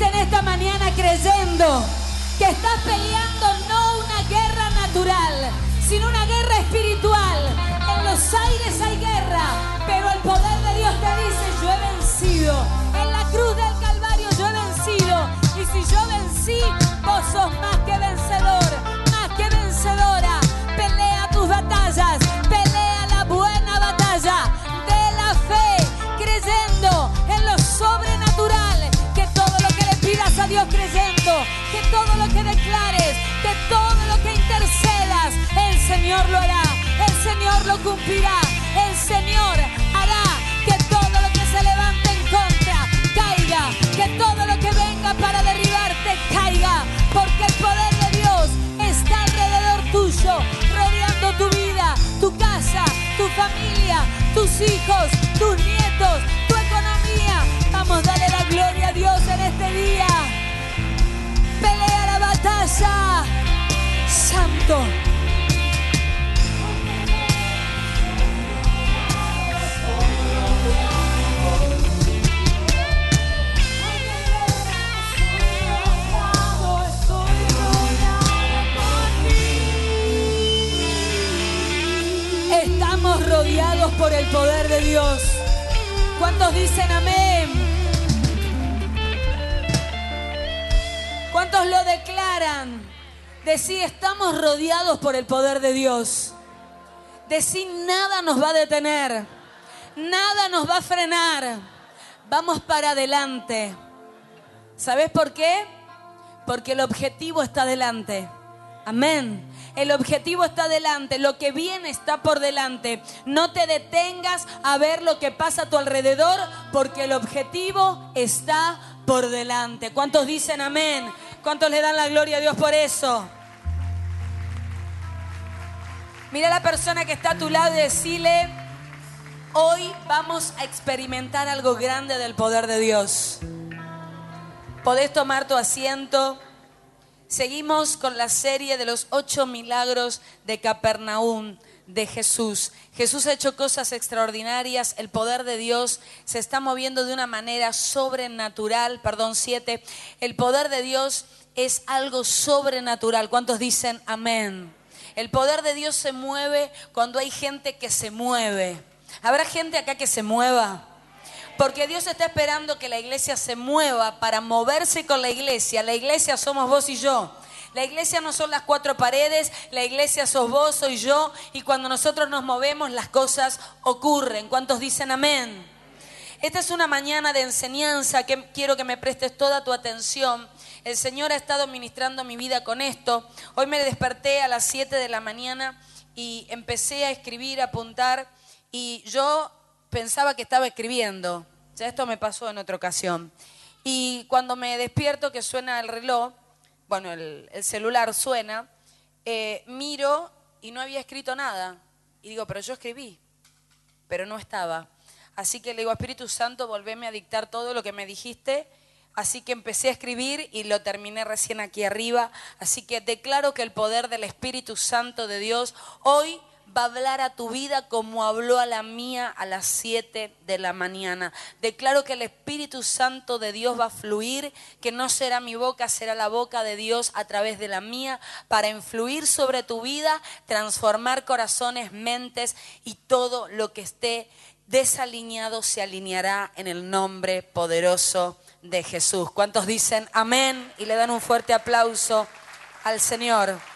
en esta mañana creyendo que estás peleando no una guerra natural, sino una guerra espiritual. En los aires hay guerra, pero el poder de Dios te dice, yo he vencido. En la cruz del Calvario yo he vencido. Y si yo vencí, vos sos más que cumplirá, el Señor hará que todo lo que se levante en contra caiga, que todo lo que venga para derribarte caiga, porque el poder de Dios está alrededor tuyo, rodeando tu vida, tu casa, tu familia, tus hijos, tus nietos, tu economía. Vamos, dale la gloria a Dios en este día. Pelea la batalla. Santo. Estamos rodeados por el poder de Dios. ¿Cuántos dicen amén? ¿Cuántos lo declaran? Decí, estamos rodeados por el poder de Dios. Decí, nada nos va a detener. Nada nos va a frenar. Vamos para adelante. ¿Sabes por qué? Porque el objetivo está delante. Amén. El objetivo está delante, lo que viene está por delante. No te detengas a ver lo que pasa a tu alrededor porque el objetivo está por delante. ¿Cuántos dicen amén? ¿Cuántos le dan la gloria a Dios por eso? Mira a la persona que está a tu lado y decirle, hoy vamos a experimentar algo grande del poder de Dios. Podés tomar tu asiento. Seguimos con la serie de los ocho milagros de Capernaum de Jesús. Jesús ha hecho cosas extraordinarias, el poder de Dios se está moviendo de una manera sobrenatural, perdón, siete. El poder de Dios es algo sobrenatural. ¿Cuántos dicen amén? El poder de Dios se mueve cuando hay gente que se mueve. ¿Habrá gente acá que se mueva? Porque Dios está esperando que la iglesia se mueva para moverse con la iglesia. La iglesia somos vos y yo. La iglesia no son las cuatro paredes, la iglesia sos vos, soy yo. Y cuando nosotros nos movemos las cosas ocurren. ¿Cuántos dicen amén? Esta es una mañana de enseñanza que quiero que me prestes toda tu atención. El Señor ha estado ministrando mi vida con esto. Hoy me desperté a las 7 de la mañana y empecé a escribir, a apuntar. Y yo pensaba que estaba escribiendo. Ya esto me pasó en otra ocasión. Y cuando me despierto que suena el reloj, bueno, el, el celular suena, eh, miro y no había escrito nada. Y digo, pero yo escribí, pero no estaba. Así que le digo, Espíritu Santo, volveme a dictar todo lo que me dijiste. Así que empecé a escribir y lo terminé recién aquí arriba. Así que declaro que el poder del Espíritu Santo de Dios hoy va a hablar a tu vida como habló a la mía a las 7 de la mañana. Declaro que el Espíritu Santo de Dios va a fluir, que no será mi boca, será la boca de Dios a través de la mía para influir sobre tu vida, transformar corazones, mentes y todo lo que esté desalineado se alineará en el nombre poderoso de Jesús. ¿Cuántos dicen amén y le dan un fuerte aplauso al Señor?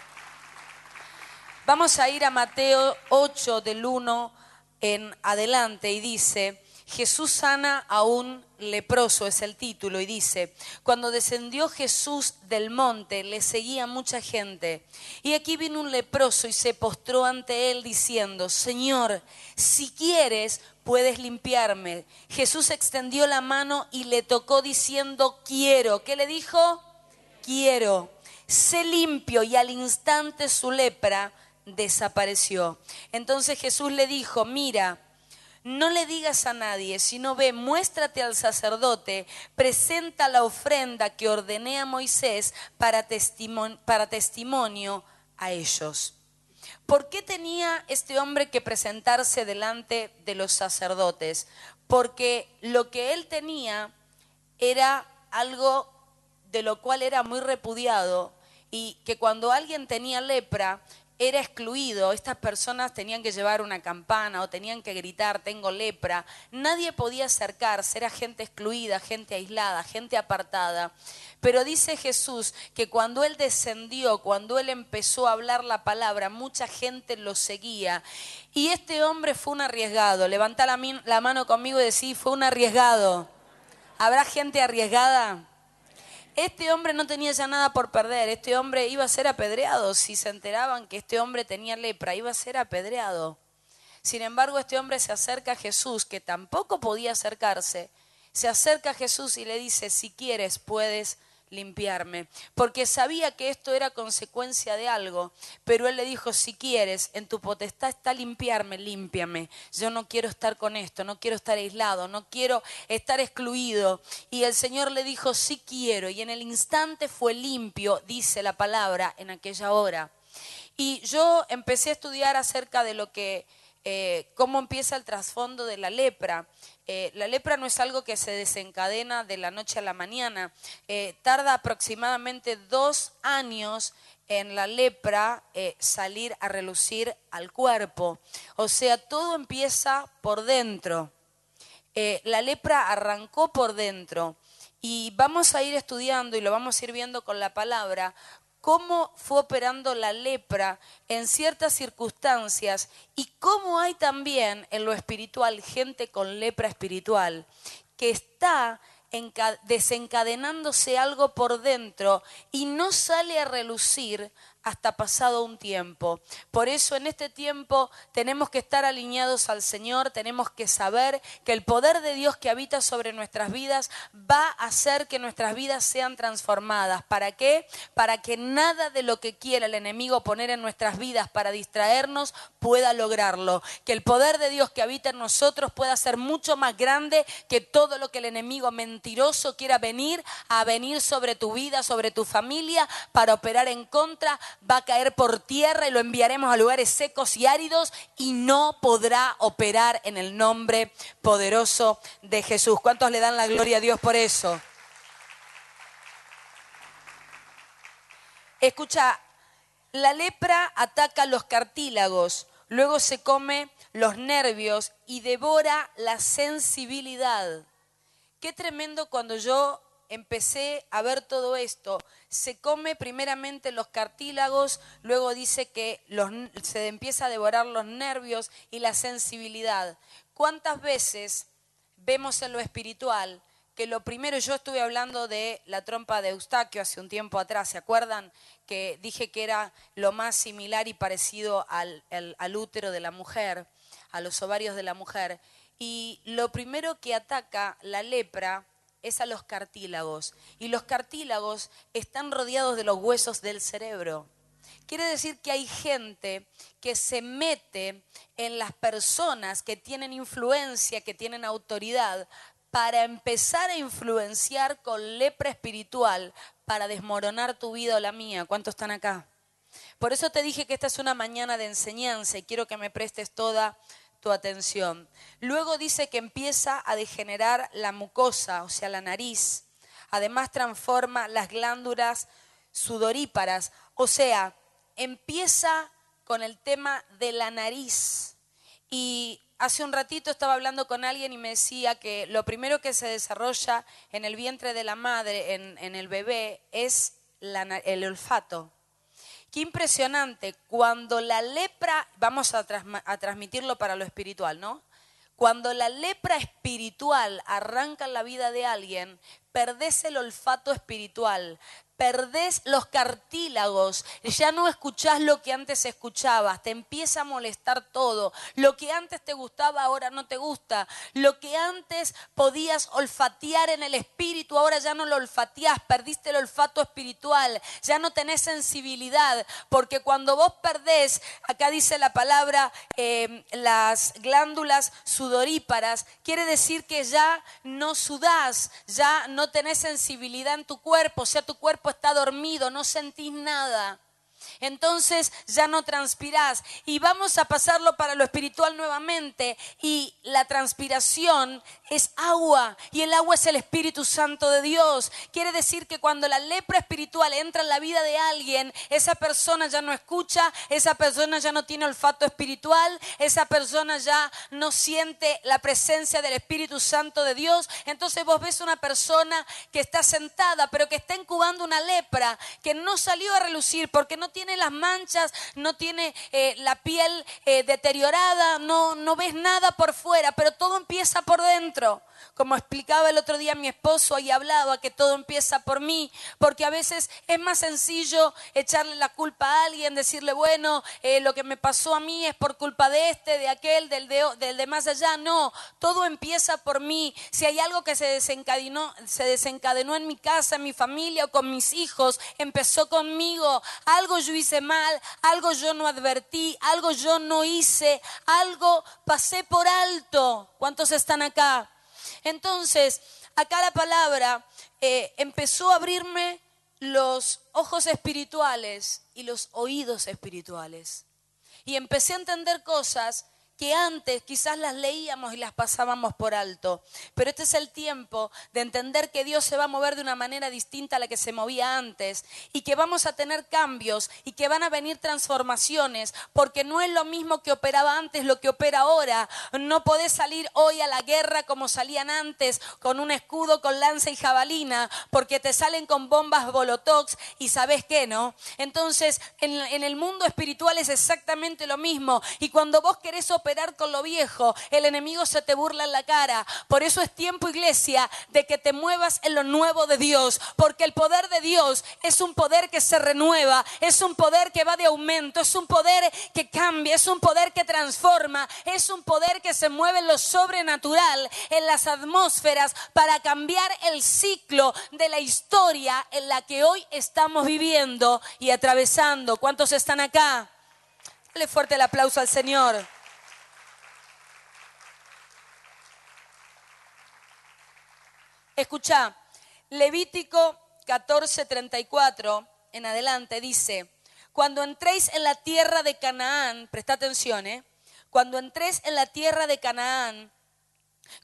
Vamos a ir a Mateo 8 del 1 en adelante y dice, Jesús sana a un leproso, es el título, y dice, cuando descendió Jesús del monte, le seguía mucha gente. Y aquí vino un leproso y se postró ante él diciendo, Señor, si quieres, puedes limpiarme. Jesús extendió la mano y le tocó diciendo, quiero. ¿Qué le dijo? Quiero. Sé limpio y al instante su lepra desapareció. Entonces Jesús le dijo, mira, no le digas a nadie, sino ve, muéstrate al sacerdote, presenta la ofrenda que ordené a Moisés para, testimonio, para testimonio a ellos. ¿Por qué tenía este hombre que presentarse delante de los sacerdotes? Porque lo que él tenía era algo de lo cual era muy repudiado y que cuando alguien tenía lepra, era excluido, estas personas tenían que llevar una campana o tenían que gritar, tengo lepra, nadie podía acercarse, era gente excluida, gente aislada, gente apartada. Pero dice Jesús que cuando Él descendió, cuando Él empezó a hablar la palabra, mucha gente lo seguía. Y este hombre fue un arriesgado. Levanta la, mano conmigo y decís, fue un arriesgado. ¿Habrá gente arriesgada? Este hombre no tenía ya nada por perder, este hombre iba a ser apedreado. Si se enteraban que este hombre tenía lepra, iba a ser apedreado. Sin embargo, este hombre se acerca a Jesús, que tampoco podía acercarse, se acerca a Jesús y le dice, si quieres, puedes limpiarme, porque sabía que esto era consecuencia de algo, pero él le dijo, si quieres, en tu potestad está limpiarme, límpiame. Yo no quiero estar con esto, no quiero estar aislado, no quiero estar excluido. Y el Señor le dijo, sí quiero, y en el instante fue limpio, dice la palabra, en aquella hora. Y yo empecé a estudiar acerca de lo que, eh, cómo empieza el trasfondo de la lepra. Eh, la lepra no es algo que se desencadena de la noche a la mañana. Eh, tarda aproximadamente dos años en la lepra eh, salir a relucir al cuerpo. O sea, todo empieza por dentro. la lepra arrancó por dentro. Y vamos a ir estudiando y lo vamos a ir viendo con la palabra, cómo fue operando la lepra en ciertas circunstancias y cómo hay también en lo espiritual gente con lepra espiritual que está desencadenándose algo por dentro y no sale a relucir hasta pasado un tiempo. Por eso en este tiempo tenemos que estar alineados al Señor, tenemos que saber que el poder de Dios que habita sobre nuestras vidas va a hacer que nuestras vidas sean transformadas. ¿Para qué? Para que nada de lo que quiera el enemigo poner en nuestras vidas para distraernos pueda lograrlo. Que el poder de Dios que habita en nosotros pueda ser mucho más grande que todo lo que el enemigo mentiroso quiera venir a venir sobre tu vida, sobre tu familia, para operar en contra va a caer por tierra y lo enviaremos a lugares secos y áridos y no podrá operar en el nombre poderoso de Jesús. ¿Cuántos le dan la gloria a Dios por eso? Escucha, la lepra ataca los cartílagos, luego se come los nervios y devora la sensibilidad. Qué tremendo cuando yo empecé a ver todo esto, se come primeramente los cartílagos, luego dice que se empieza a devorar los nervios y la sensibilidad. ¿Cuántas veces vemos en lo espiritual que lo primero, yo estuve hablando de la trompa de Eustaquio hace un tiempo atrás, ¿se acuerdan? Que dije que era lo más similar y parecido al, al útero de la mujer, a los ovarios de la mujer. Y lo primero que ataca la lepra es a los cartílagos. Y los cartílagos están rodeados de los huesos del cerebro. Quiere decir que hay gente que se mete en las personas que tienen influencia, que tienen autoridad, para empezar a influenciar con lepra espiritual, para desmoronar tu vida o la mía. ¿Cuántos están acá? Por eso te dije que esta es una mañana de enseñanza y quiero que me prestes toda atención. Luego dice que empieza a degenerar la mucosa, o sea, la nariz. Además transforma las glándulas sudoríparas, o sea, empieza con el tema de la nariz. Y hace un ratito estaba hablando con alguien y me decía que lo primero que se desarrolla en el vientre de la madre, en, el bebé, es el olfato. Qué impresionante, cuando la lepra, vamos a, transmitirlo para lo espiritual, ¿no? Cuando la lepra espiritual arranca la vida de alguien, perdés el olfato espiritual, perdés los cartílagos, ya no escuchás lo que antes escuchabas, te empieza a molestar todo, lo que antes te gustaba ahora no te gusta, lo que antes podías olfatear en el espíritu ahora ya no lo olfateás, perdiste el olfato espiritual, ya no tenés sensibilidad, porque cuando vos perdés, acá dice la palabra, eh, las glándulas sudoríparas, quiere decir que ya no sudás, ya no tenés sensibilidad en tu cuerpo, o sea, tu cuerpo está dormido, no sentís nada. Entonces ya no transpirás. Y vamos a pasarlo para lo espiritual nuevamente. Y la transpiración es agua y el agua es el Espíritu Santo de Dios. Quiere decir que cuando la lepra espiritual entra en la vida de alguien, esa persona ya no escucha, esa persona ya no tiene olfato espiritual, esa persona ya no siente la presencia del Espíritu Santo de Dios. Entonces vos ves una persona que está sentada, pero que está incubando una lepra, que no salió a relucir porque no tiene las manchas, no tiene eh, la piel eh, deteriorada, no, no ves nada por fuera, pero todo empieza por dentro. Como explicaba el otro día mi esposo y hablaba que todo empieza por mí, porque a veces es más sencillo echarle la culpa a alguien, decirle, bueno, eh, lo que me pasó a mí es por culpa de este, de aquel, del de, del de más allá. No, todo empieza por mí. Si hay algo que se desencadenó, se desencadenó en mi casa, en mi familia o con mis hijos, empezó conmigo. Algo yo hice mal, algo yo no advertí, algo yo no hice, algo pasé por alto. ¿Cuántos están acá? Entonces, acá la palabra eh, empezó a abrirme los ojos espirituales y los oídos espirituales. Y empecé a entender cosas que antes quizás las leíamos y las pasábamos por alto. Pero este es el tiempo de entender que Dios se va a mover de una manera distinta a la que se movía antes y que vamos a tener cambios y que van a venir transformaciones, porque no es lo mismo que operaba antes lo que opera ahora. No podés salir hoy a la guerra como salían antes, con un escudo, con lanza y jabalina, porque te salen con bombas bolotox y sabes qué, ¿no? Entonces, en, en el mundo espiritual es exactamente lo mismo. Y cuando vos querés operar, con lo viejo, el enemigo se te burla en la cara. Por eso es tiempo, iglesia, de que te muevas en lo nuevo de Dios, porque el poder de Dios es un poder que se renueva, es un poder que va de aumento, es un poder que cambia, es un poder que transforma, es un poder que se mueve en lo sobrenatural, en las atmósferas, para cambiar el ciclo de la historia en la que hoy estamos viviendo y atravesando. ¿Cuántos están acá? Dale fuerte el aplauso al Señor. Escucha, Levítico 14:34 en adelante dice, cuando entréis en la tierra de Canaán, presta atención, ¿eh? cuando entréis en la tierra de Canaán,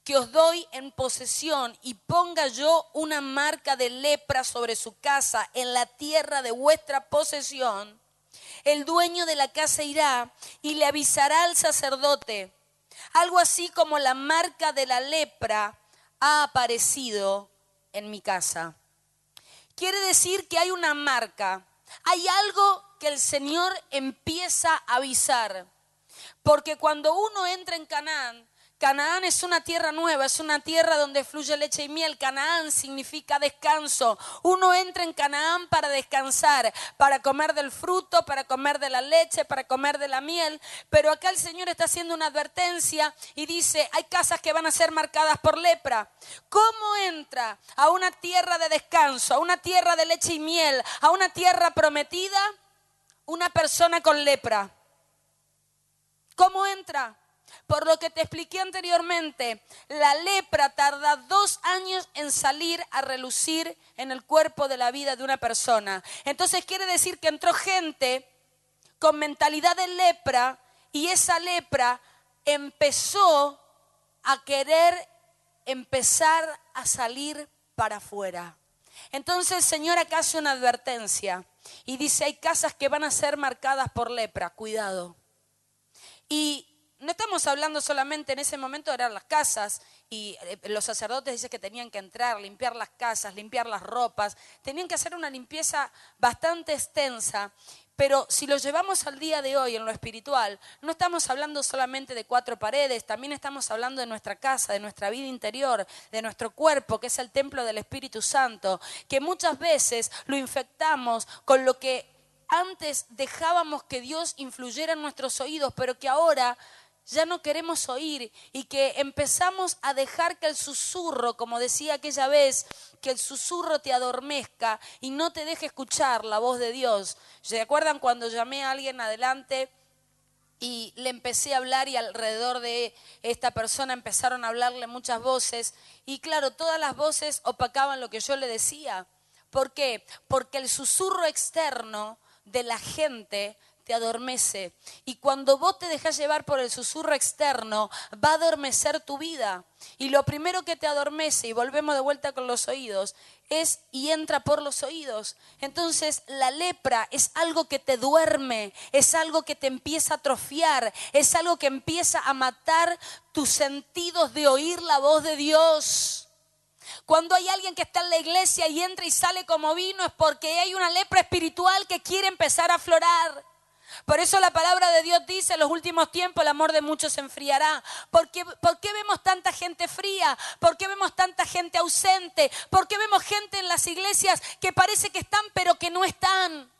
que os doy en posesión y ponga yo una marca de lepra sobre su casa en la tierra de vuestra posesión, el dueño de la casa irá y le avisará al sacerdote, algo así como la marca de la lepra ha aparecido en mi casa. Quiere decir que hay una marca, hay algo que el Señor empieza a avisar. Porque cuando uno entra en Canaán, Canaán es una tierra nueva, es una tierra donde fluye leche y miel. Canaán significa descanso. Uno entra en Canaán para descansar, para comer del fruto, para comer de la leche, para comer de la miel. Pero acá el Señor está haciendo una advertencia y dice, hay casas que van a ser marcadas por lepra. ¿Cómo entra a una tierra de descanso, a una tierra de leche y miel, a una tierra prometida una persona con lepra? ¿Cómo entra? Por lo que te expliqué anteriormente, la lepra tarda dos años en salir a relucir en el cuerpo de la vida de una persona. Entonces quiere decir que entró gente con mentalidad de lepra y esa lepra empezó a querer empezar a salir para afuera. Entonces el Señor acá hace una advertencia y dice, hay casas que van a ser marcadas por lepra, cuidado. Y no estamos hablando solamente en ese momento eran las casas y eh, los sacerdotes dicen que tenían que entrar, limpiar las casas, limpiar las ropas, tenían que hacer una limpieza bastante extensa. Pero si lo llevamos al día de hoy en lo espiritual, no estamos hablando solamente de cuatro paredes, también estamos hablando de nuestra casa, de nuestra vida interior, de nuestro cuerpo, que es el templo del Espíritu Santo, que muchas veces lo infectamos con lo que antes dejábamos que Dios influyera en nuestros oídos, pero que ahora ya no queremos oír y que empezamos a dejar que el susurro, como decía aquella vez, que el susurro te adormezca y no te deje escuchar la voz de Dios. ¿Se acuerdan cuando llamé a alguien adelante? y le empecé a hablar y alrededor de esta persona empezaron a hablarle muchas voces y claro, todas las voces opacaban lo que yo le decía. ¿Por qué? Porque el susurro externo de la gente te adormece. Y cuando vos te dejas llevar por el susurro externo, va a adormecer tu vida. Y lo primero que te adormece, y volvemos de vuelta con los oídos, es y entra por los oídos. Entonces la lepra es algo que te duerme, es algo que te empieza a atrofiar, es algo que empieza a matar tus sentidos de oír la voz de Dios. Cuando hay alguien que está en la iglesia y entra y sale como vino es porque hay una lepra espiritual que quiere empezar a aflorar. Por eso la palabra de Dios dice, en los últimos tiempos el amor de muchos se enfriará. ¿Por qué, ¿Por qué, vemos tanta gente fría? ¿Por qué vemos tanta gente ausente? ¿Por qué vemos gente en las iglesias que parece que están pero que no están?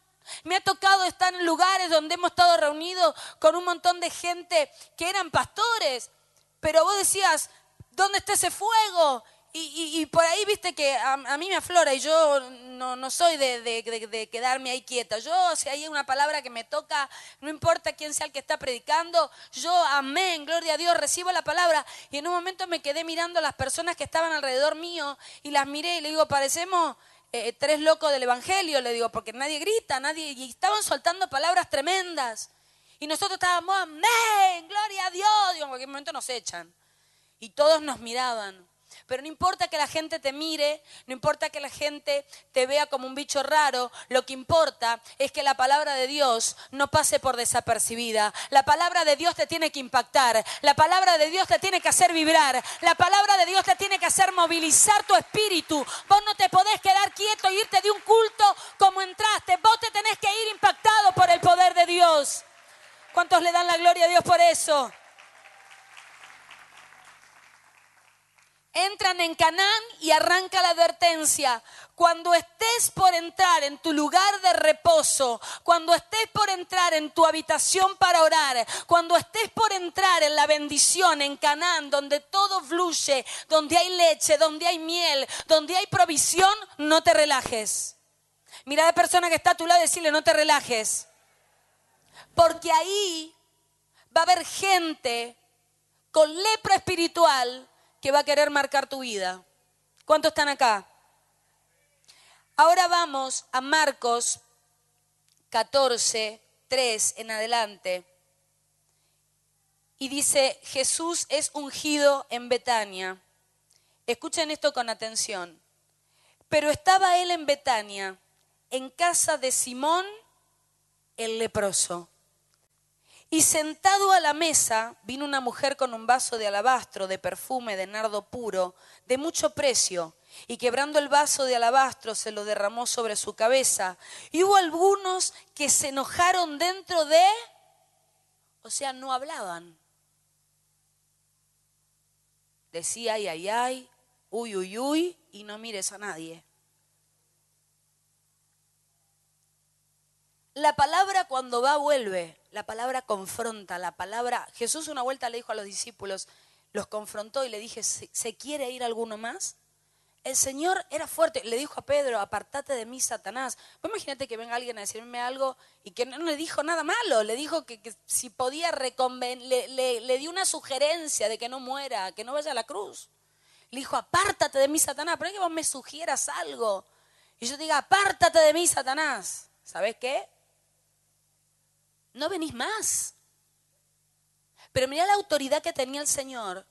Me ha tocado estar en lugares donde hemos estado reunidos con un montón de gente que eran pastores, pero vos decías, ¿dónde está ese fuego? Y, por ahí, viste que a, mí me aflora y yo no, soy de, quedarme ahí quieta. Yo, si hay una palabra que me toca, no importa quién sea el que está predicando, yo amén, gloria a Dios, recibo la palabra. Y en un momento me quedé mirando a las personas que estaban alrededor mío y las miré y le digo, parecemos eh, tres locos del Evangelio, le digo, porque nadie grita, nadie. Y estaban soltando palabras tremendas. Y nosotros estábamos, amén, gloria a Dios. Digo, en cualquier momento nos echan. Y todos nos miraban. Pero no importa que la gente te mire, no importa que la gente te vea como un bicho raro, lo que importa es que la palabra de Dios no pase por desapercibida. La palabra de Dios te tiene que impactar, la palabra de Dios te tiene que hacer vibrar, la palabra de Dios te tiene que hacer movilizar tu espíritu. Vos no te podés quedar quieto e irte de un culto como entraste, vos te tenés que ir impactado por el poder de Dios. ¿Cuántos le dan la gloria a Dios por eso? Entran en Canaán y arranca la advertencia. Cuando estés por entrar en tu lugar de reposo, cuando estés por entrar en tu habitación para orar, cuando estés por entrar en la bendición en Canaán, donde todo fluye, donde hay leche, donde hay miel, donde hay provisión, no te relajes. Mira a la persona que está a tu lado y decirle, no te relajes. Porque ahí va a haber gente con lepra espiritual que va a querer marcar tu vida. ¿Cuántos están acá? Ahora vamos a Marcos 14, 3 en adelante. Y dice, Jesús es ungido en Betania. Escuchen esto con atención. Pero estaba él en Betania, en casa de Simón el leproso. Y sentado a la mesa vino una mujer con un vaso de alabastro, de perfume, de nardo puro, de mucho precio, y quebrando el vaso de alabastro se lo derramó sobre su cabeza. Y hubo algunos que se enojaron dentro de, o sea, no hablaban. Decía, ay, ay, ay, uy, uy, uy, y no mires a nadie. La palabra cuando va vuelve, la palabra confronta, la palabra... Jesús una vuelta le dijo a los discípulos, los confrontó y le dije, ¿se, quiere ir alguno más? El Señor era fuerte, le dijo a Pedro, apartate de mí, Satanás. Pues imagínate que venga alguien a decirme algo y que no le dijo nada malo, le dijo que, si podía reconven le, le, dio una sugerencia de que no muera, que no vaya a la cruz. Le dijo, apártate de mí, Satanás, pero es que vos me sugieras algo. Y yo te diga, apártate de mí, Satanás. ¿Sabes qué? No venís más. Pero mira la autoridad que tenía el Señor,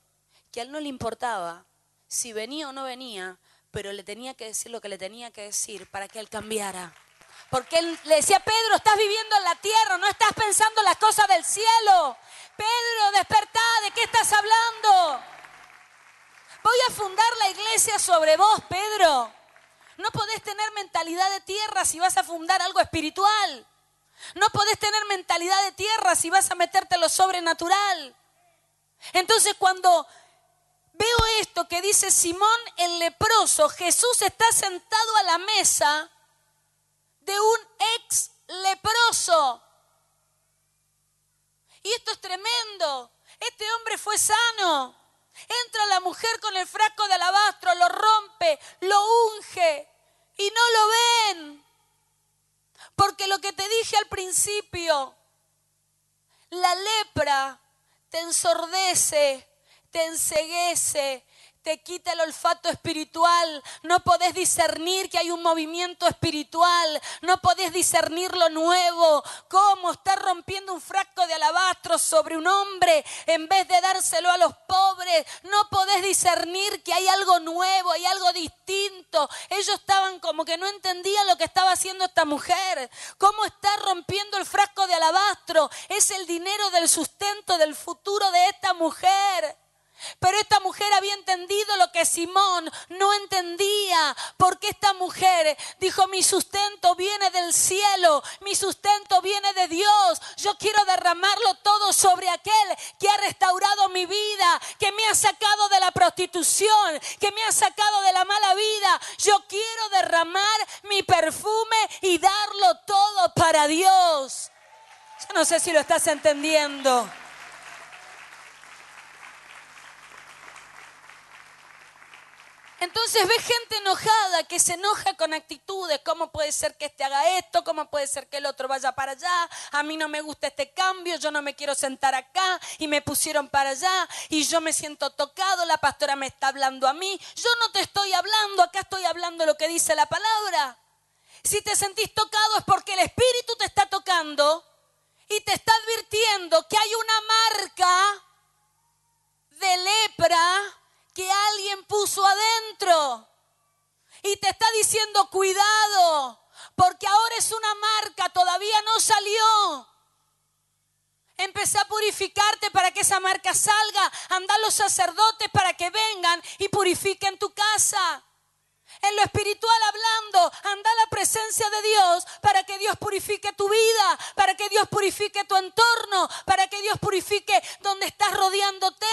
que a él no le importaba si venía o no venía, pero le tenía que decir lo que le tenía que decir para que él cambiara. Porque él le decía, Pedro, estás viviendo en la tierra, no estás pensando las cosas del cielo. Pedro, despertá, ¿de qué estás hablando? Voy a fundar la iglesia sobre vos, Pedro. No podés tener mentalidad de tierra si vas a fundar algo espiritual. No podés tener mentalidad de tierra si vas a meterte lo sobrenatural. Entonces cuando veo esto que dice Simón el leproso, Jesús está sentado a la mesa de un ex leproso. Y esto es tremendo. Este hombre fue sano. Entra la mujer con el frasco de alabastro, lo rompe, lo unge y no lo ven. Porque lo que te dije al principio, la lepra te ensordece, te enseguece, te quita el olfato espiritual, no podés discernir que hay un movimiento espiritual, no podés discernir lo nuevo, cómo está rompiendo un frasco de alabastro sobre un hombre en vez de dárselo a los pobres, no podés discernir que hay algo nuevo, hay algo distinto. Ellos estaban como que no entendían lo que estaba haciendo esta mujer, cómo está rompiendo el frasco de alabastro, es el dinero del sustento del futuro de esta mujer. Pero esta mujer había entendido lo que Simón no entendía, porque esta mujer dijo, mi sustento viene del cielo, mi sustento viene de Dios, yo quiero derramarlo todo sobre aquel que ha restaurado mi vida, que me ha sacado de la prostitución, que me ha sacado de la mala vida, yo quiero derramar mi perfume y darlo todo para Dios. Yo no sé si lo estás entendiendo. Entonces ve gente enojada que se enoja con actitudes. ¿Cómo puede ser que este haga esto? ¿Cómo puede ser que el otro vaya para allá? A mí no me gusta este cambio, yo no me quiero sentar acá y me pusieron para allá y yo me siento tocado, la pastora me está hablando a mí. Yo no te estoy hablando, acá estoy hablando lo que dice la palabra. Si te sentís tocado es porque el Espíritu te está tocando y te está advirtiendo que hay una marca de lepra que alguien puso adentro. Y te está diciendo, cuidado, porque ahora es una marca, todavía no salió. Empecé a purificarte para que esa marca salga. Anda los sacerdotes para que vengan y purifiquen tu casa. En lo espiritual hablando, anda la presencia de Dios para que Dios purifique tu vida, para que Dios purifique tu entorno, para que Dios purifique donde estás rodeándote.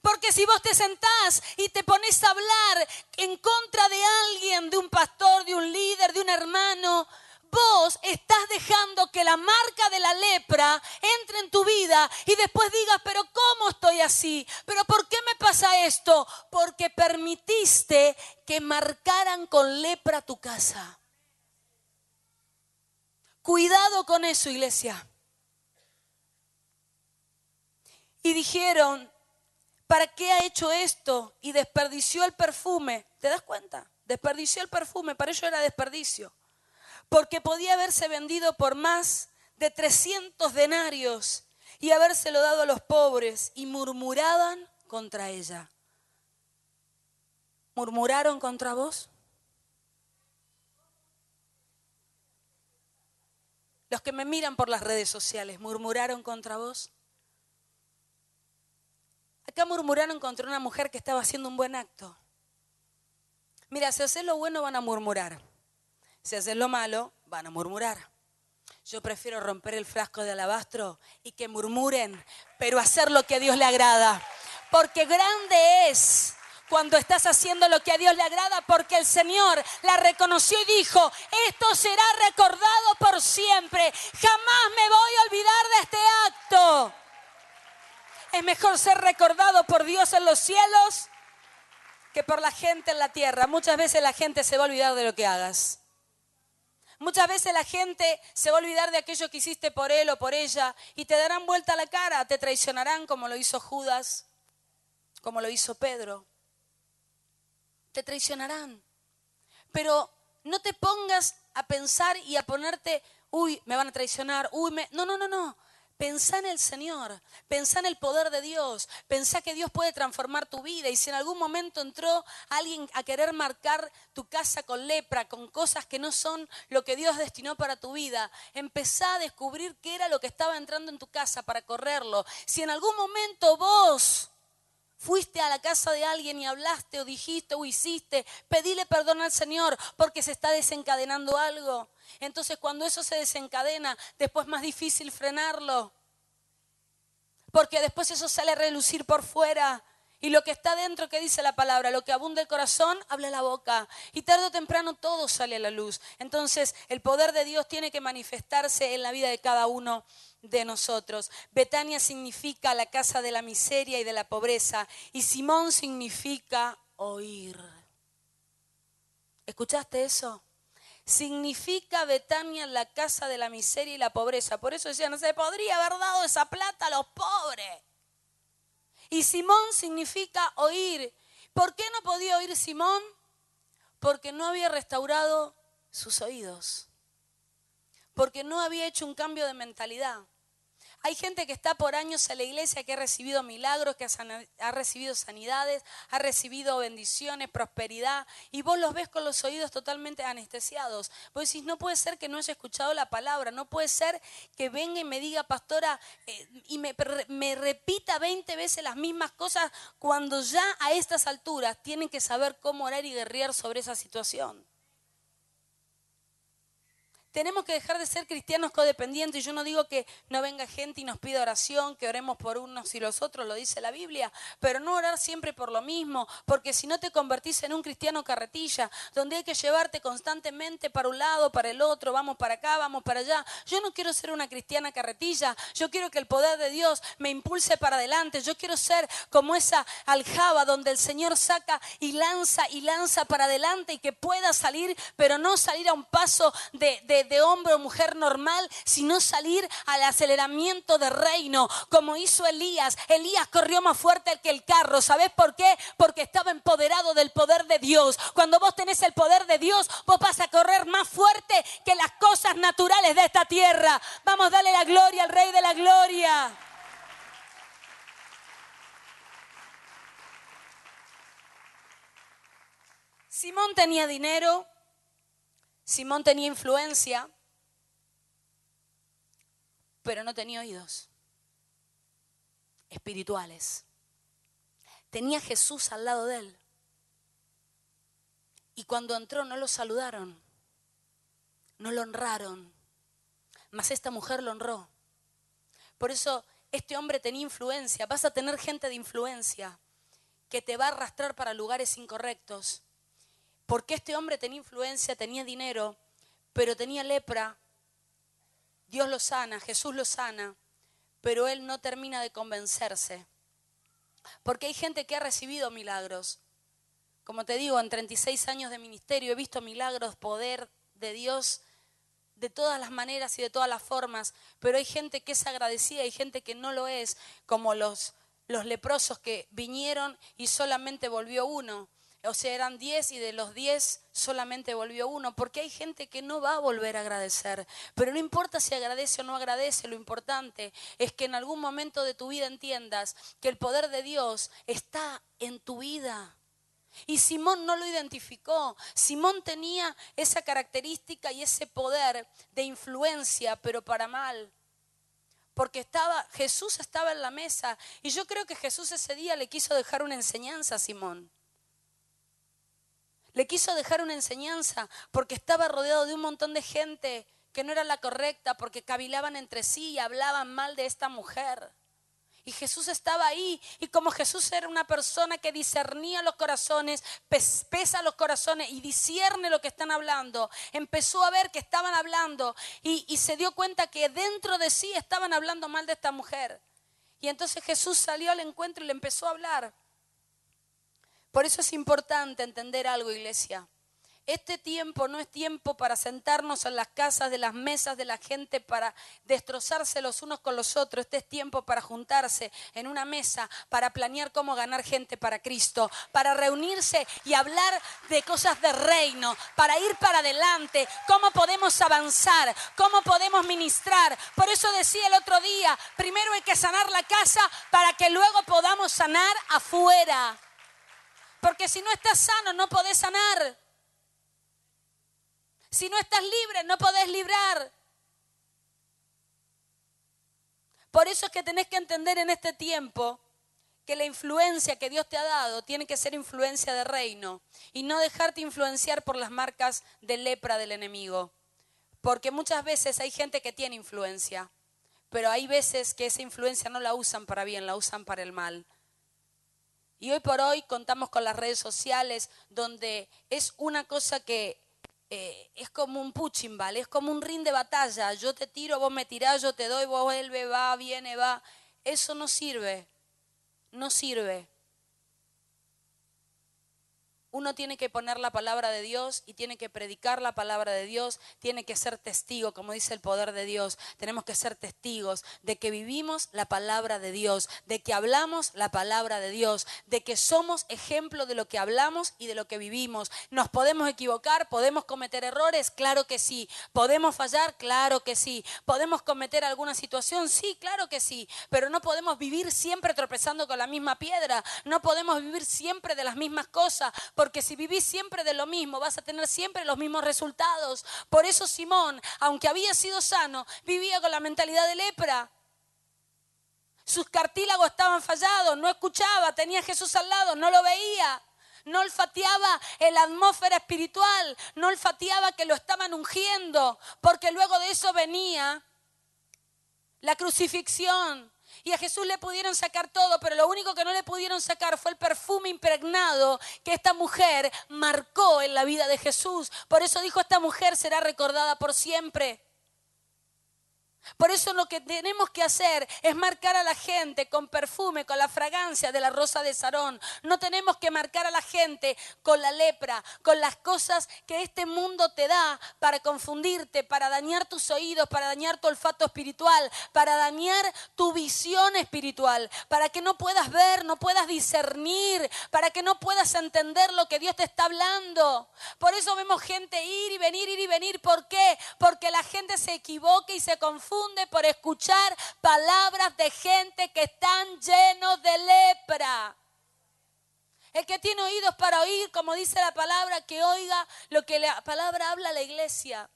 Porque si vos te sentás y te pones a hablar en contra de alguien, de un pastor, de un líder, de un hermano, vos estás dejando que la marca de la lepra entre en tu vida y después digas, pero ¿cómo estoy así? ¿Pero por qué me pasa esto? Porque permitiste que marcaran con lepra tu casa. Cuidado con eso, iglesia. Y dijeron, ¿Para qué ha hecho esto? Y desperdició el perfume. ¿Te das cuenta? Desperdició el perfume, para ello era desperdicio. Porque podía haberse vendido por más de 300 denarios y habérselo dado a los pobres y murmuraban contra ella. ¿Murmuraron contra vos? Los que me miran por las redes sociales, ¿murmuraron contra vos? Acá murmuraron contra una mujer que estaba haciendo un buen acto. Mira, si haces lo bueno van a murmurar. Si haces lo malo, van a murmurar. Yo prefiero romper el frasco de alabastro y que murmuren, pero hacer lo que a Dios le agrada. Porque grande es cuando estás haciendo lo que a Dios le agrada, porque el Señor la reconoció y dijo, esto será recordado por siempre. Jamás me voy a olvidar de este acto. Es mejor ser recordado por Dios en los cielos que por la gente en la tierra. Muchas veces la gente se va a olvidar de lo que hagas. Muchas veces la gente se va a olvidar de aquello que hiciste por él o por ella y te darán vuelta la cara, te traicionarán como lo hizo Judas, como lo hizo Pedro. Te traicionarán. Pero no te pongas a pensar y a ponerte, uy, me van a traicionar, uy, me... No, no, no, no. Pensá en el Señor, pensá en el poder de Dios, pensá que Dios puede transformar tu vida y si en algún momento entró alguien a querer marcar tu casa con lepra, con cosas que no son lo que Dios destinó para tu vida, empezá a descubrir qué era lo que estaba entrando en tu casa para correrlo. Si en algún momento vos fuiste a la casa de alguien y hablaste o dijiste o hiciste, pedile perdón al Señor porque se está desencadenando algo. Entonces cuando eso se desencadena, después es más difícil frenarlo. Porque después eso sale a relucir por fuera. Y lo que está dentro, que dice la palabra? Lo que abunda el corazón, habla la boca. Y tarde o temprano todo sale a la luz. Entonces el poder de Dios tiene que manifestarse en la vida de cada uno de nosotros. Betania significa la casa de la miseria y de la pobreza. Y Simón significa oír. ¿Escuchaste eso? Significa Betania la casa de la miseria y la pobreza. Por eso decía, no se podría haber dado esa plata a los pobres. Y Simón significa oír. ¿Por qué no podía oír Simón? Porque no había restaurado sus oídos. Porque no había hecho un cambio de mentalidad. Hay gente que está por años en la iglesia que ha recibido milagros, que ha recibido sanidades, ha recibido bendiciones, prosperidad, y vos los ves con los oídos totalmente anestesiados. Vos decís, no puede ser que no haya escuchado la palabra, no puede ser que venga y me diga, pastora, eh, y me, me repita 20 veces las mismas cosas cuando ya a estas alturas tienen que saber cómo orar y guerrear sobre esa situación. Tenemos que dejar de ser cristianos codependientes. Yo no digo que no venga gente y nos pida oración, que oremos por unos y los otros, lo dice la Biblia, pero no orar siempre por lo mismo, porque si no te convertís en un cristiano carretilla, donde hay que llevarte constantemente para un lado, para el otro, vamos para acá, vamos para allá. Yo no quiero ser una cristiana carretilla, yo quiero que el poder de Dios me impulse para adelante, yo quiero ser como esa aljaba donde el Señor saca y lanza y lanza para adelante y que pueda salir, pero no salir a un paso de de, hombre o mujer normal, sino salir al aceleramiento de reino, como hizo Elías. Elías corrió más fuerte que el carro. ¿Sabes por qué? Porque estaba empoderado del poder de Dios. Cuando vos tenés el poder de Dios, vos vas a correr más fuerte que las cosas naturales de esta tierra. Vamos a darle la gloria al Rey de la Gloria. Simón tenía dinero, Simón tenía influencia, pero no tenía oídos espirituales. Tenía Jesús al lado de él. Y cuando entró no lo saludaron, no lo honraron, mas esta mujer lo honró. Por eso este hombre tenía influencia. Vas a tener gente de influencia que te va a arrastrar para lugares incorrectos porque este hombre tenía influencia, tenía dinero, pero tenía lepra. Dios lo sana, Jesús lo sana, pero él no termina de convencerse. Porque hay gente que ha recibido milagros. Como te digo, en 36 años de ministerio he visto milagros, poder de Dios de todas las maneras y de todas las formas, pero hay gente que es agradecida, hay gente que no lo es, como los, los leprosos que vinieron y solamente volvió uno. O sea, eran 10 y de los 10 solamente volvió uno, porque hay gente que no va a volver a agradecer. Pero no importa si agradece o no agradece, lo importante es que en algún momento de tu vida entiendas que el poder de Dios está en tu vida. Y Simón no lo identificó. Simón tenía esa característica y ese poder de influencia, pero para mal. Porque estaba, Jesús estaba en la mesa. Y yo creo que Jesús ese día le quiso dejar una enseñanza a Simón. Le quiso dejar una enseñanza porque estaba rodeado de un montón de gente que no era la correcta, porque cavilaban entre sí y hablaban mal de esta mujer. Y Jesús estaba ahí. Y como Jesús era una persona que discernía los corazones, pesa los corazones y discierne lo que están hablando, empezó a ver que estaban hablando y, y se dio cuenta que dentro de sí estaban hablando mal de esta mujer. Y entonces Jesús salió al encuentro y le empezó a hablar. Por eso es importante entender algo, iglesia. Este tiempo no es tiempo para sentarnos en las casas de las mesas de la gente para destrozarse los unos con los otros. Este es tiempo para juntarse en una mesa, para planear cómo ganar gente para Cristo, para reunirse y hablar de cosas de reino, para ir para adelante, cómo podemos avanzar, cómo podemos ministrar. Por eso decía el otro día, primero hay que sanar la casa para que luego podamos sanar afuera. Porque si no estás sano, no podés sanar. Si no estás libre, no podés librar. Por eso es que tenés que entender en este tiempo que la influencia que Dios te ha dado tiene que ser influencia de reino y no dejarte influenciar por las marcas de lepra del enemigo. Porque muchas veces hay gente que tiene influencia, pero hay veces que esa influencia no la usan para bien, la usan para el mal. Y hoy por hoy contamos con las redes sociales donde es una cosa que eh, es como un puching, ¿vale? Es como un ring de batalla. Yo te tiro, vos me tirás, yo te doy, vos vuelve, va, viene, va. Eso no sirve. No sirve. Uno tiene que poner la palabra de Dios y tiene que predicar la palabra de Dios, tiene que ser testigo, como dice el poder de Dios. Tenemos que ser testigos de que vivimos la palabra de Dios, de que hablamos la palabra de Dios, de que somos ejemplo de lo que hablamos y de lo que vivimos. ¿Nos podemos equivocar? ¿Podemos cometer errores? Claro que sí. ¿Podemos fallar? Claro que sí. ¿Podemos cometer alguna situación? Sí, claro que sí. Pero no podemos vivir siempre tropezando con la misma piedra. No podemos vivir siempre de las mismas cosas porque si vivís siempre de lo mismo, vas a tener siempre los mismos resultados. Por eso Simón, aunque había sido sano, vivía con la mentalidad de lepra. Sus cartílagos estaban fallados, no escuchaba, tenía a Jesús al lado, no lo veía. No olfateaba la atmósfera espiritual, no olfateaba que lo estaban ungiendo, porque luego de eso venía la crucifixión, y a Jesús le pudieron sacar todo, pero lo único que no le pudieron sacar fue el perfume impregnado que esta mujer marcó en la vida de Jesús. Por eso dijo, esta mujer será recordada por siempre. Por eso lo que tenemos que hacer es marcar a la gente con perfume, con la fragancia de la rosa de Sarón. No tenemos que marcar a la gente con la lepra, con las cosas que este mundo te da para confundirte, para dañar tus oídos, para dañar tu olfato espiritual, para dañar tu visión espiritual, para que no puedas ver, no puedas discernir, para que no puedas entender lo que Dios te está hablando. Por eso vemos gente ir y venir, ir y venir. ¿Por qué? Porque la gente se equivoca y se confunde por escuchar palabras de gente que están llenos de lepra. El que tiene oídos para oír, como dice la palabra, que oiga lo que la palabra habla a la iglesia.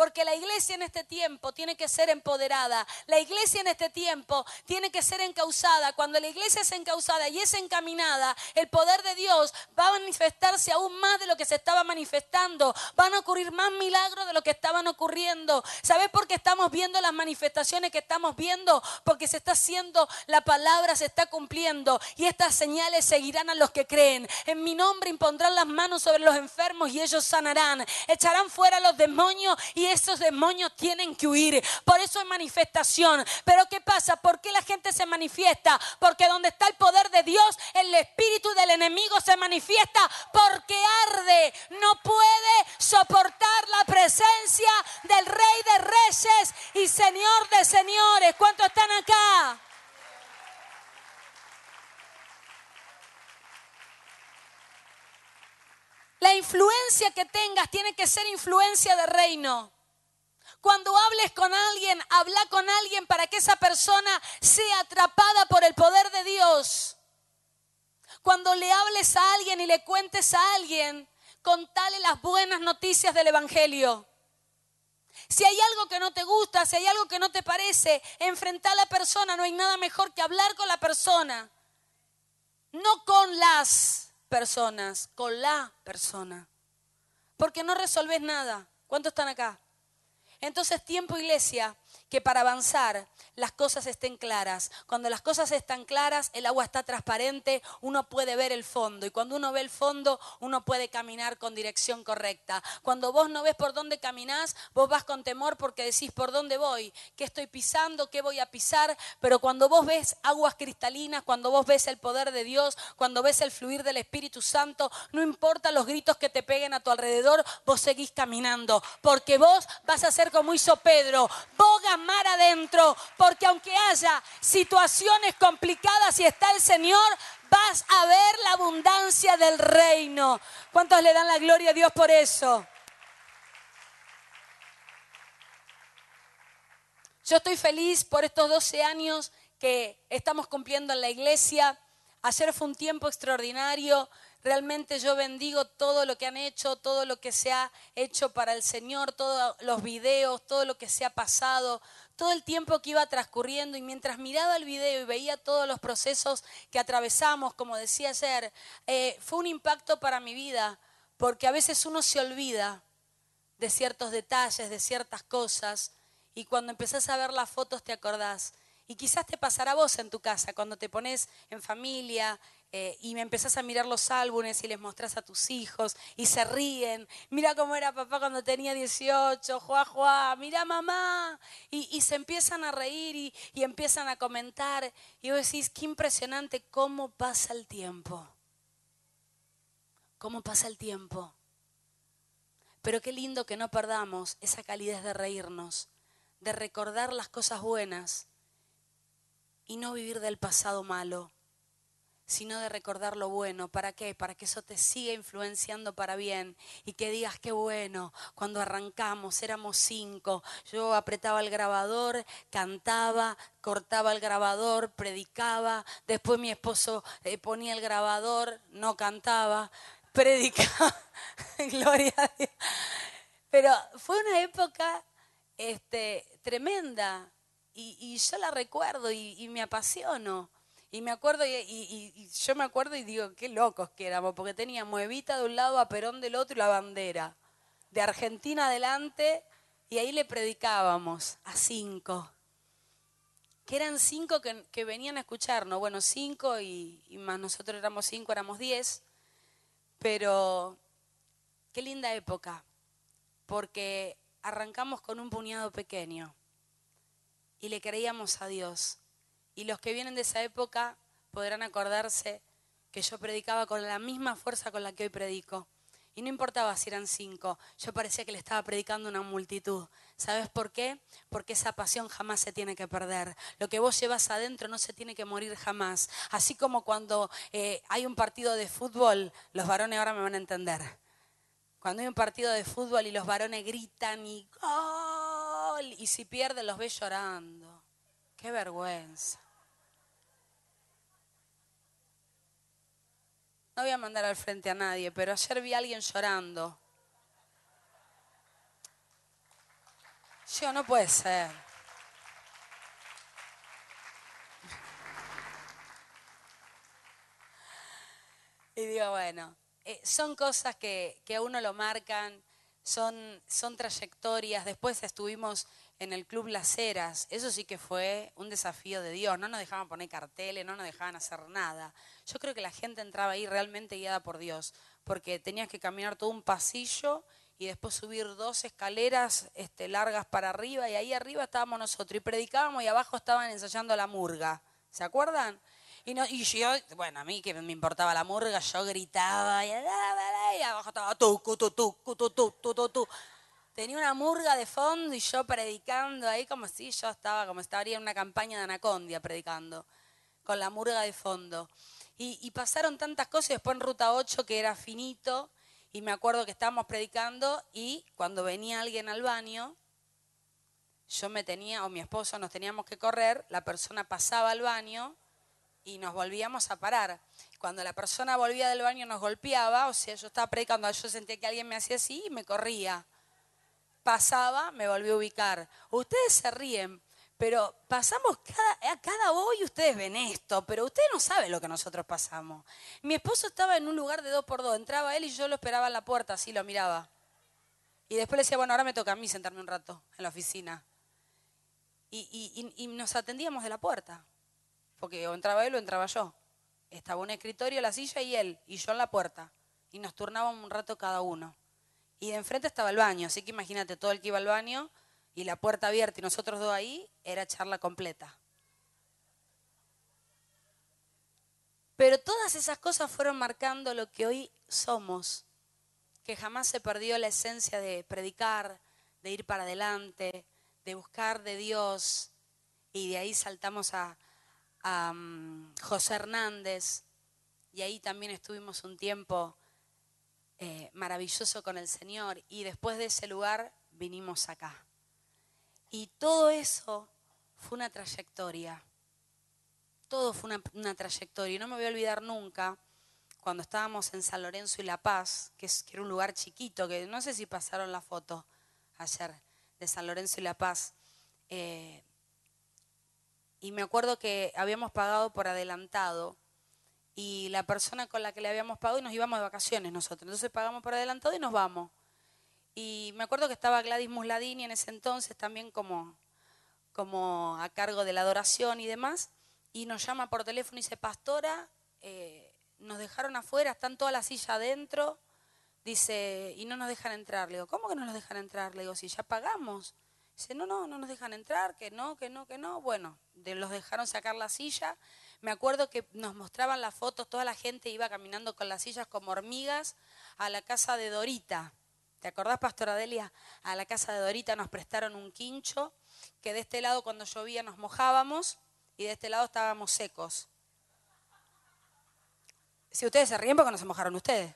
Porque la iglesia en este tiempo tiene que ser empoderada. La iglesia en este tiempo tiene que ser encausada. Cuando la iglesia es encausada y es encaminada, el poder de Dios va a manifestarse aún más de lo que se estaba manifestando. Van a ocurrir más milagros de lo que estaban ocurriendo. ¿Sabes por qué estamos viendo las manifestaciones que estamos viendo? Porque se está haciendo, la palabra se está cumpliendo. Y estas señales seguirán a los que creen. En mi nombre impondrán las manos sobre los enfermos y ellos sanarán. Echarán fuera los demonios y esos demonios tienen que huir. Por eso hay manifestación. Pero ¿qué pasa? ¿Por qué la gente se manifiesta? Porque donde está el poder de Dios, el espíritu del enemigo se manifiesta porque arde. No puede soportar la presencia del Rey de Reyes y Señor de Señores. ¿Cuántos están acá? La influencia que tengas tiene que ser influencia de reino. Cuando hables con alguien, habla con alguien para que esa persona sea atrapada por el poder de Dios. Cuando le hables a alguien y le cuentes a alguien, contale las buenas noticias del Evangelio. Si hay algo que no te gusta, si hay algo que no te parece, enfrenta a la persona. No hay nada mejor que hablar con la persona. No con las personas, con la persona. Porque no resolves nada. ¿Cuántos están acá? Entonces, tiempo iglesia que para avanzar las cosas estén claras. Cuando las cosas están claras, el agua está transparente, uno puede ver el fondo. Y cuando uno ve el fondo, uno puede caminar con dirección correcta. Cuando vos no ves por dónde caminás, vos vas con temor porque decís por dónde voy, qué estoy pisando, qué voy a pisar. Pero cuando vos ves aguas cristalinas, cuando vos ves el poder de Dios, cuando ves el fluir del Espíritu Santo, no importa los gritos que te peguen a tu alrededor, vos seguís caminando. Porque vos vas a ser como hizo Pedro. Mar adentro, porque aunque haya situaciones complicadas y está el Señor, vas a ver la abundancia del reino. ¿Cuántos le dan la gloria a Dios por eso? Yo estoy feliz por estos 12 años que estamos cumpliendo en la iglesia. Ayer fue un tiempo extraordinario. Realmente yo bendigo todo lo que han hecho, todo lo que se ha hecho para el Señor, todos los videos, todo lo que se ha pasado, todo el tiempo que iba transcurriendo y mientras miraba el video y veía todos los procesos que atravesamos, como decía ayer, eh, fue un impacto para mi vida, porque a veces uno se olvida de ciertos detalles, de ciertas cosas, y cuando empezás a ver las fotos te acordás. Y quizás te pasará a vos en tu casa, cuando te pones en familia, eh, y me empezás a mirar los álbumes y les mostrás a tus hijos y se ríen. Mira cómo era papá cuando tenía 18, juá, juá, mira mamá. Y, se empiezan a reír y, y empiezan a comentar. Y vos decís, qué impresionante cómo pasa el tiempo. cómo pasa el tiempo. Pero qué lindo que no perdamos esa calidez de reírnos, de recordar las cosas buenas y no vivir del pasado malo sino de recordar lo bueno. ¿Para qué? Para que eso te siga influenciando para bien y que digas qué bueno. Cuando arrancamos éramos cinco, yo apretaba el grabador, cantaba, cortaba el grabador, predicaba, después mi esposo eh, ponía el grabador, no cantaba, predicaba, gloria a Dios. Pero fue una época este, tremenda y, yo la recuerdo y, y me apasiono. Y me acuerdo, y, yo me acuerdo y digo, qué locos que éramos, porque teníamos Evita de un lado, a Perón del otro y la bandera. De Argentina adelante, y ahí le predicábamos a cinco. Que eran cinco que, venían a escucharnos. Bueno, cinco y, y más nosotros éramos cinco, éramos diez. Pero qué linda época, porque arrancamos con un puñado pequeño y le creíamos a Dios y los que vienen de esa época podrán acordarse que yo predicaba con la misma fuerza con la que hoy predico. Y no importaba si eran cinco, yo parecía que le estaba predicando una multitud. ¿Sabes por qué? Porque esa pasión jamás se tiene que perder. Lo que vos llevas adentro no se tiene que morir jamás. Así como cuando eh, hay un partido de fútbol, los varones ahora me van a entender. Cuando hay un partido de fútbol y los varones gritan y gol, y si pierden los ves llorando. Qué vergüenza. No voy a mandar al frente a nadie, pero ayer vi a alguien llorando. Yo no puede ser. Y digo, bueno, eh, son cosas que, que, a uno lo marcan, son, son trayectorias. Después estuvimos en el Club Las Heras. Eso sí que fue un desafío de Dios. No nos dejaban poner carteles, no nos dejaban hacer nada. Yo creo que la gente entraba ahí realmente guiada por Dios, porque tenías que caminar todo un pasillo y después subir dos escaleras este, largas para arriba y ahí arriba estábamos nosotros y predicábamos y abajo estaban ensayando la murga. ¿Se acuerdan? Y, no, y yo, bueno, a mí que me importaba la murga, yo gritaba y, abajo estaba tu, tu, tu, tu, tu, tu, tu, tu tenía una murga de fondo y yo predicando ahí como si yo estaba, como estaría en una campaña de Anacondia predicando, con la murga de fondo. Y, pasaron tantas cosas y después en Ruta 8 que era finito y me acuerdo que estábamos predicando y cuando venía alguien al baño, yo me tenía, o mi esposo nos teníamos que correr, la persona pasaba al baño y nos volvíamos a parar. Cuando la persona volvía del baño nos golpeaba, o sea, yo estaba predicando, yo sentía que alguien me hacía así y me corría pasaba, me volví a ubicar. Ustedes se ríen, pero pasamos cada, a cada hoy ustedes ven esto, pero ustedes no saben lo que nosotros pasamos. Mi esposo estaba en un lugar de dos por dos, entraba él y yo lo esperaba en la puerta, así lo miraba. Y después le decía, bueno, ahora me toca a mí sentarme un rato en la oficina. Y, y nos atendíamos de la puerta, porque o entraba él o entraba yo. Estaba un escritorio, la silla y él, y yo en la puerta. Y nos turnábamos un rato cada uno. Y de enfrente estaba el baño, así que imagínate todo el que iba al baño y la puerta abierta y nosotros dos ahí, era charla completa. Pero todas esas cosas fueron marcando lo que hoy somos, que jamás se perdió la esencia de predicar, de ir para adelante, de buscar de Dios. Y de ahí saltamos a, mm, José Hernández, y ahí también estuvimos un tiempo eh, maravilloso con el Señor y después de ese lugar vinimos acá. Y todo eso fue una trayectoria. Todo fue una, trayectoria. Y no me voy a olvidar nunca cuando estábamos en San Lorenzo y La Paz, que, es, que era un lugar chiquito, que no sé si pasaron la foto ayer de San Lorenzo y La Paz. Eh, y me acuerdo que habíamos pagado por adelantado y la persona con la que le habíamos pagado y nos íbamos de vacaciones nosotros. Entonces pagamos por adelantado y nos vamos. Y me acuerdo que estaba Gladys Musladini en ese entonces también como, como a cargo de la adoración y demás. Y nos llama por teléfono y dice, pastora, eh, nos dejaron afuera, están todas las sillas adentro. Dice, y no nos dejan entrar. Le digo, ¿cómo que no nos dejan entrar? Le digo, si ya pagamos. Dice, no, no, no nos dejan entrar, que no, que no, que no. Bueno, de, los dejaron sacar la silla Me acuerdo que nos mostraban las fotos, toda la gente iba caminando con las sillas como hormigas a la casa de Dorita. ¿Te acordás, Pastora Delia? A la casa de Dorita nos prestaron un quincho, que de este lado cuando llovía nos mojábamos y de este lado estábamos secos. Si ustedes se ríen porque no se mojaron ustedes.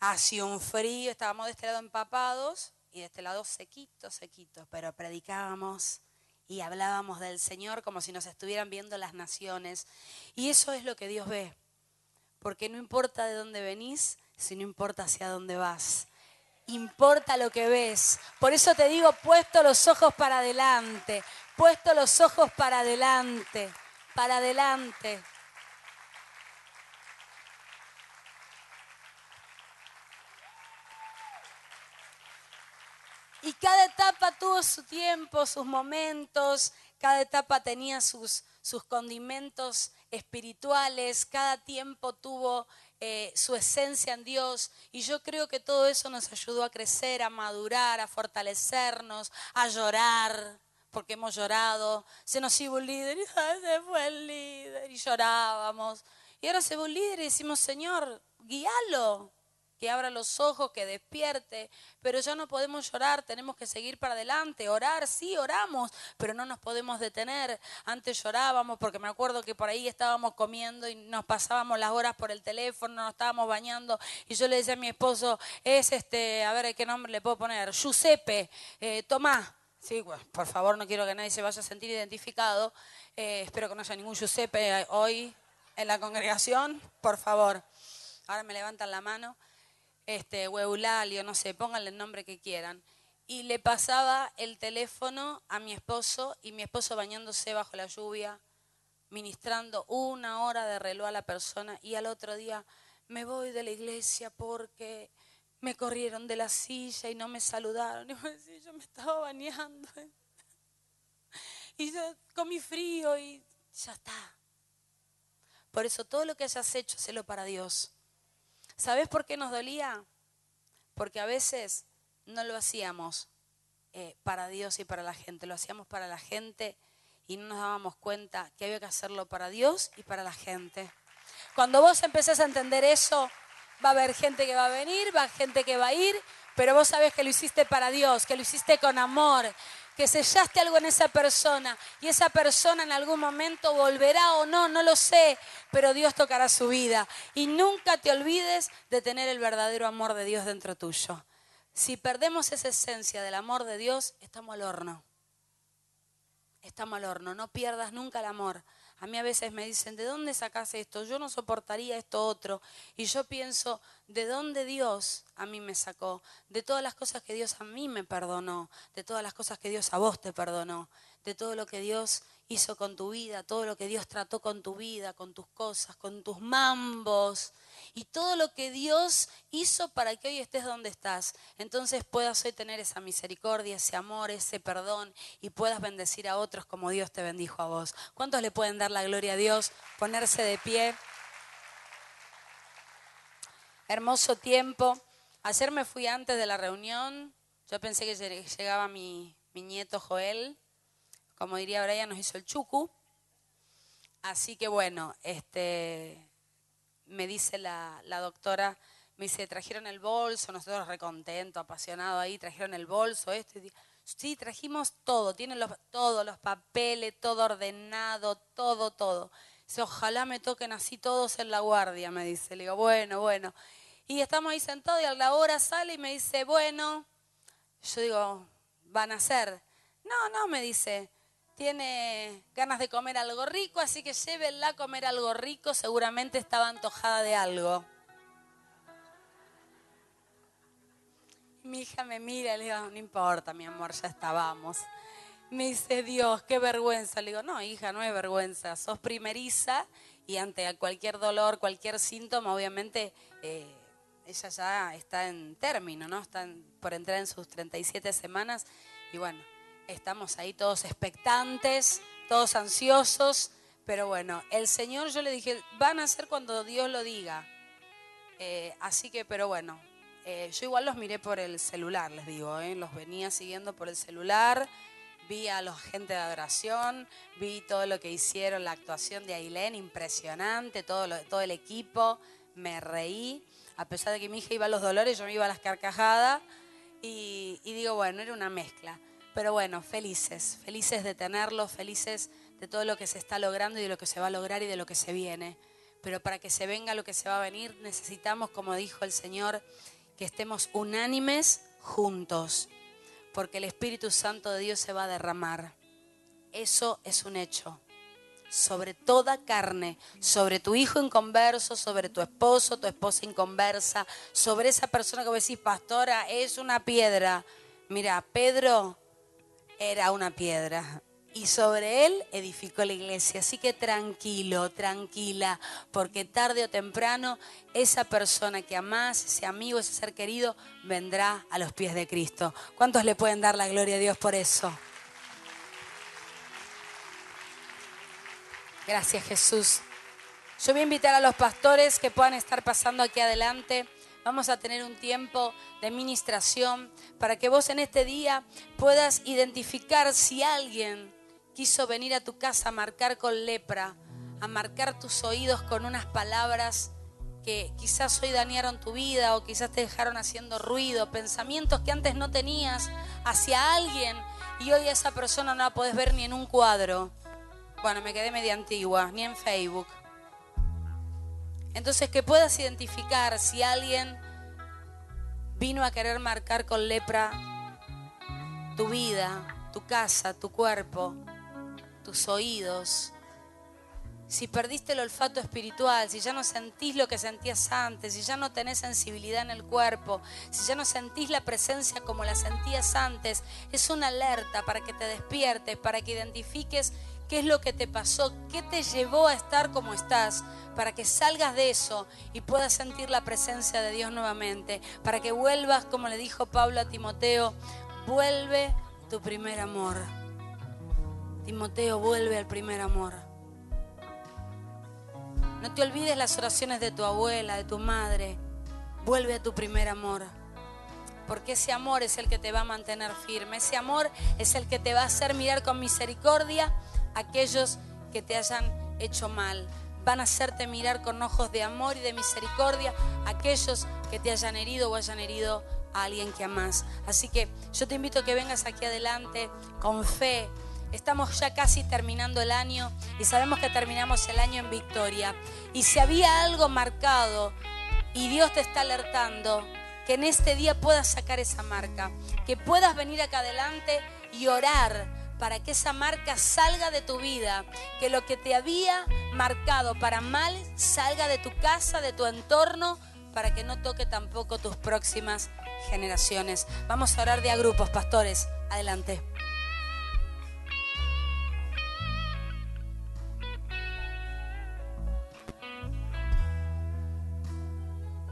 Hacía un frío, estábamos de este lado empapados y de este lado sequitos, sequitos, pero predicábamos y hablábamos del Señor como si nos estuvieran viendo las naciones. Y eso es lo que Dios ve, porque no importa de dónde venís, sino importa hacia dónde vas. Importa lo que ves. Por eso te digo, puesto los ojos para adelante, puesto los ojos para adelante, para adelante. Cada etapa tuvo su tiempo, sus momentos, cada etapa tenía sus, sus condimentos espirituales, cada tiempo tuvo eh, su esencia en Dios. Y yo creo que todo eso nos ayudó a crecer, a madurar, a fortalecernos, a llorar, porque hemos llorado. Se nos iba un líder y se fue el líder y llorábamos. Y ahora se va un líder y decimos, Señor, guíalo, que abra los ojos, que despierte, pero ya no podemos llorar, tenemos que seguir para adelante, orar, sí, oramos, pero no nos podemos detener. Antes llorábamos porque me acuerdo que por ahí estábamos comiendo y nos pasábamos las horas por el teléfono, nos estábamos bañando y yo le decía a mi esposo, es este, a ver, ¿qué nombre le puedo poner? Giuseppe, eh, Tomás. Sí, por favor, no quiero que nadie se vaya a sentir identificado. Eh, espero que no haya ningún Giuseppe hoy en la congregación, por favor. Ahora me levantan la mano este, Eulalio, no sé, pónganle el nombre que quieran. Y le pasaba el teléfono a mi esposo y mi esposo bañándose bajo la lluvia, ministrando una hora de reloj a la persona y al otro día me voy de la iglesia porque me corrieron de la silla y no me saludaron. Y yo me estaba bañando. Y yo comí frío y ya está. Por eso todo lo que hayas hecho, hacelo para Dios. ¿Sabes por qué nos dolía? Porque a veces no lo hacíamos eh, para Dios y para la gente, lo hacíamos para la gente y no nos dábamos cuenta que había que hacerlo para Dios y para la gente. Cuando vos empezás a entender eso, va a haber gente que va a venir, va a haber gente que va a ir, pero vos sabés que lo hiciste para Dios, que lo hiciste con amor, que sellaste algo en esa persona y esa persona en algún momento volverá o no, no lo sé, pero Dios tocará su vida. Y nunca te olvides de tener el verdadero amor de Dios dentro tuyo. Si perdemos esa esencia del amor de Dios, estamos al horno. Estamos al horno. No pierdas nunca el amor. A mí a veces me dicen, ¿de dónde sacas esto? Yo no soportaría esto otro. Y yo pienso, ¿de dónde Dios a mí me sacó? De todas las cosas que Dios a mí me perdonó, de todas las cosas que Dios a vos te perdonó, de todo lo que Dios hizo con tu vida, todo lo que Dios trató con tu vida, con tus cosas, con tus mambos y todo lo que Dios hizo para que hoy estés donde estás. Entonces puedas hoy tener esa misericordia, ese amor, ese perdón y puedas bendecir a otros como Dios te bendijo a vos. ¿Cuántos le pueden dar la gloria a Dios? Ponerse de pie. Hermoso tiempo. Ayer me fui antes de la reunión. Yo pensé que llegaba mi, mi nieto Joel como diría Brian, nos hizo el chucu. Así que bueno, este, me dice la, doctora, me dice, trajeron el bolso, nosotros recontentos, apasionados ahí, trajeron el bolso, esto. sí, trajimos todo, tienen los, todos los papeles, todo ordenado, todo, todo. Dice, ojalá me toquen así todos en la guardia, me dice. Le digo, bueno, bueno. Y estamos ahí sentados y a la hora sale y me dice, bueno, yo digo, van a ser. No, no, me dice, tiene ganas de comer algo rico, así que llévenla a comer algo rico, seguramente estaba antojada de algo. Mi hija me mira y le digo, no importa, mi amor, ya estábamos. Me dice, Dios, qué vergüenza. Le digo, no, hija, no es vergüenza, sos primeriza y ante cualquier dolor, cualquier síntoma, obviamente eh, ella ya está en término, ¿no? Está por entrar en sus 37 semanas y bueno, estamos ahí todos expectantes, todos ansiosos, pero bueno, el Señor yo le dije, van a ser cuando Dios lo diga. Eh, así que, pero bueno, eh, yo igual los miré por el celular, les digo, eh, los venía siguiendo por el celular, vi a los gente de adoración, vi todo lo que hicieron, la actuación de Ailén, impresionante, todo, el equipo, me reí, a pesar de que mi hija iba a los dolores, yo me iba a las carcajadas y digo, bueno, era una mezcla. Pero bueno, felices, felices de tenerlos, felices de todo lo que se está logrando y de lo que se va a lograr y de lo que se viene. Pero para que se venga lo que se va a venir, necesitamos, como dijo el Señor, que estemos unánimes juntos porque el Espíritu Santo de Dios se va a derramar. Eso es un hecho. Sobre toda carne, sobre tu hijo inconverso, sobre tu esposo, tu esposa inconversa, sobre esa persona que vos decís, pastora, es una piedra. Mira, Pedro era una piedra y sobre él edificó la iglesia. Así que tranquilo, tranquila, porque tarde o temprano esa persona que amás, ese amigo, ese ser querido, vendrá a los pies de Cristo. ¿Cuántos le pueden dar la gloria a Dios por eso? Gracias Jesús. Yo voy a invitar a los pastores que puedan estar pasando aquí adelante. Vamos a tener un tiempo de ministración para que vos en este día puedas identificar si alguien quiso venir a tu casa a marcar con lepra, a marcar tus oídos con unas palabras que quizás hoy dañaron tu vida o quizás te dejaron haciendo ruido, pensamientos que antes no tenías hacia alguien y hoy esa persona no la podés ver ni en un cuadro. Bueno, me quedé media antigua, ni en Facebook. Entonces que puedas identificar si alguien vino a querer marcar con lepra tu vida, tu casa, tu cuerpo, tus oídos, si perdiste el olfato espiritual, si ya no sentís lo que sentías antes, si ya no tenés sensibilidad en el cuerpo, si ya no sentís la presencia como la sentías antes, es una alerta para que te despiertes, para que identifiques qué es lo que te pasó, qué te llevó a estar como estás, para que salgas de eso y puedas sentir la presencia de Dios nuevamente, para que vuelvas, como le dijo Pablo a Timoteo, vuelve tu primer amor. Timoteo, vuelve al primer amor. No te olvides las oraciones de tu abuela, de tu madre. Vuelve a tu primer amor. Porque ese amor es el que te va a mantener firme. Ese amor es el que te va a hacer mirar con misericordia aquellos que te hayan hecho mal. Van a hacerte mirar con ojos de amor y de misericordia aquellos que te hayan herido o hayan herido a alguien que amas. Así que yo te invito a que vengas aquí adelante con fe, Estamos ya casi terminando el año y sabemos que terminamos el año en victoria. Y si había algo marcado y Dios te está alertando, que en este día puedas sacar esa marca, que puedas venir acá adelante y orar para que esa marca salga de tu vida, que lo que te había marcado para mal salga de tu casa, de tu entorno, para que no toque tampoco tus próximas generaciones. Vamos a orar de a grupos, pastores. Adelante.